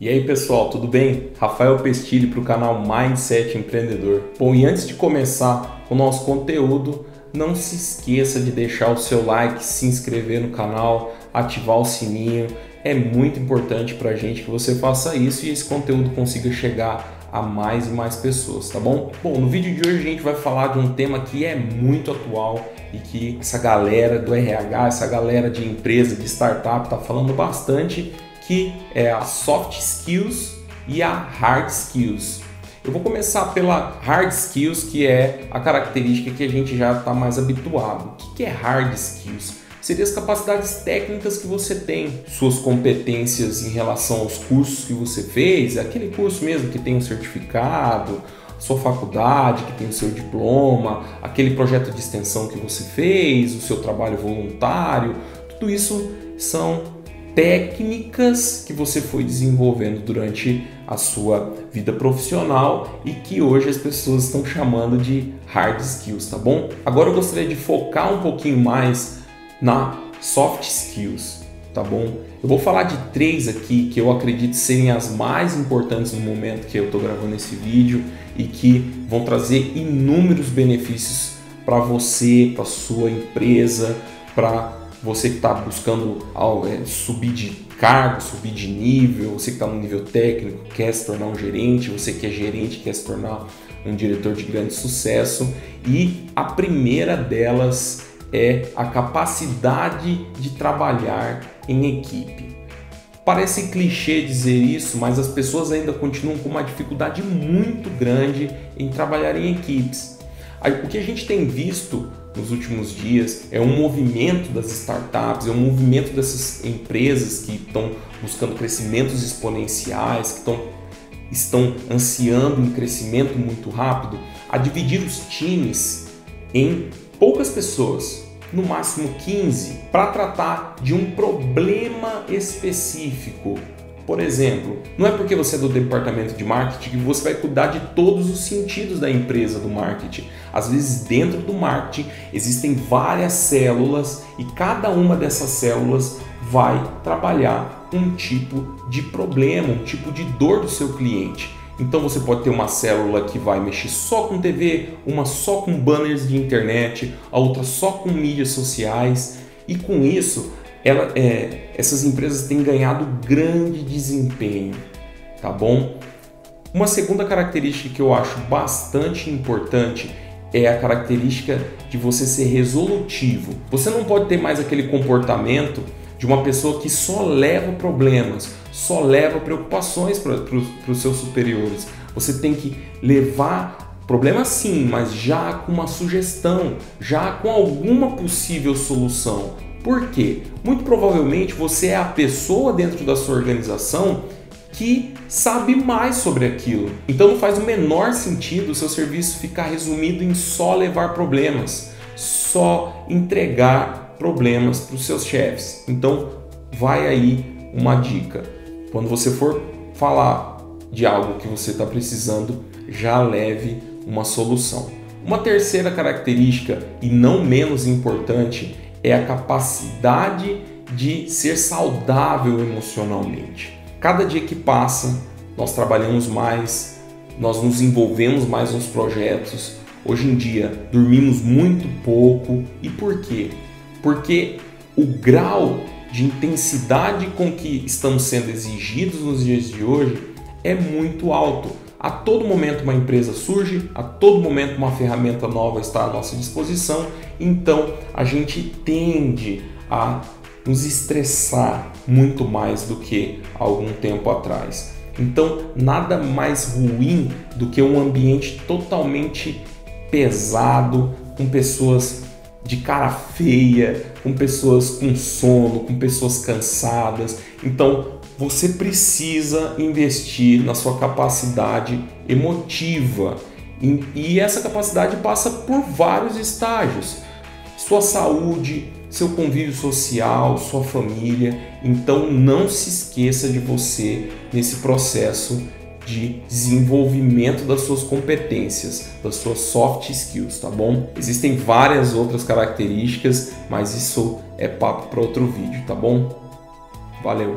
E aí pessoal, tudo bem? Rafael Pestilli para o canal Mindset Empreendedor. Bom, e antes de começar o nosso conteúdo, não se esqueça de deixar o seu like, se inscrever no canal, ativar o sininho. É muito importante para a gente que você faça isso e esse conteúdo consiga chegar a mais e mais pessoas, tá bom? Bom, no vídeo de hoje a gente vai falar de um tema que é muito atual e que essa galera do RH, essa galera de empresa, de startup está falando bastante que é a soft skills e a hard skills. Eu vou começar pela hard skills, que é a característica que a gente já está mais habituado. O que é hard skills? Seriam as capacidades técnicas que você tem, suas competências em relação aos cursos que você fez, aquele curso mesmo que tem um certificado, sua faculdade que tem o seu diploma, aquele projeto de extensão que você fez, o seu trabalho voluntário, tudo isso são técnicas que você foi desenvolvendo durante a sua vida profissional e que hoje as pessoas estão chamando de hard skills, tá bom? Agora eu gostaria de focar um pouquinho mais na soft skills, tá bom? Eu vou falar de três aqui que eu acredito serem as mais importantes no momento que eu estou gravando esse vídeo e que vão trazer inúmeros benefícios para você, para sua empresa, para você que está buscando é, subir de cargo, subir de nível, você que está no nível técnico, quer se tornar um gerente, você que é gerente, quer se tornar um diretor de grande sucesso. E a primeira delas é a capacidade de trabalhar em equipe. Parece clichê dizer isso, mas as pessoas ainda continuam com uma dificuldade muito grande em trabalhar em equipes. O que a gente tem visto nos últimos dias, é um movimento das startups, é um movimento dessas empresas que estão buscando crescimentos exponenciais, que estão, estão ansiando um crescimento muito rápido, a dividir os times em poucas pessoas, no máximo 15, para tratar de um problema específico por exemplo, não é porque você é do departamento de marketing que você vai cuidar de todos os sentidos da empresa do marketing. Às vezes, dentro do marketing existem várias células e cada uma dessas células vai trabalhar um tipo de problema, um tipo de dor do seu cliente. Então você pode ter uma célula que vai mexer só com TV, uma só com banners de internet, a outra só com mídias sociais, e com isso ela, é, essas empresas têm ganhado grande desempenho, tá bom? Uma segunda característica que eu acho bastante importante é a característica de você ser resolutivo. Você não pode ter mais aquele comportamento de uma pessoa que só leva problemas, só leva preocupações para os seus superiores. Você tem que levar problemas sim, mas já com uma sugestão, já com alguma possível solução. Por quê? Muito provavelmente você é a pessoa dentro da sua organização que sabe mais sobre aquilo. Então não faz o menor sentido o seu serviço ficar resumido em só levar problemas, só entregar problemas para os seus chefes. Então vai aí uma dica. Quando você for falar de algo que você está precisando, já leve uma solução. Uma terceira característica, e não menos importante, é a capacidade de ser saudável emocionalmente. Cada dia que passa, nós trabalhamos mais, nós nos envolvemos mais nos projetos. Hoje em dia, dormimos muito pouco. E por quê? Porque o grau de intensidade com que estamos sendo exigidos nos dias de hoje é muito alto. A todo momento uma empresa surge, a todo momento uma ferramenta nova está à nossa disposição, então a gente tende a nos estressar muito mais do que algum tempo atrás. Então, nada mais ruim do que um ambiente totalmente pesado, com pessoas de cara feia, com pessoas com sono, com pessoas cansadas. Então, você precisa investir na sua capacidade emotiva. E essa capacidade passa por vários estágios: sua saúde, seu convívio social, sua família. Então não se esqueça de você nesse processo de desenvolvimento das suas competências, das suas soft skills, tá bom? Existem várias outras características, mas isso é papo para outro vídeo, tá bom? Valeu!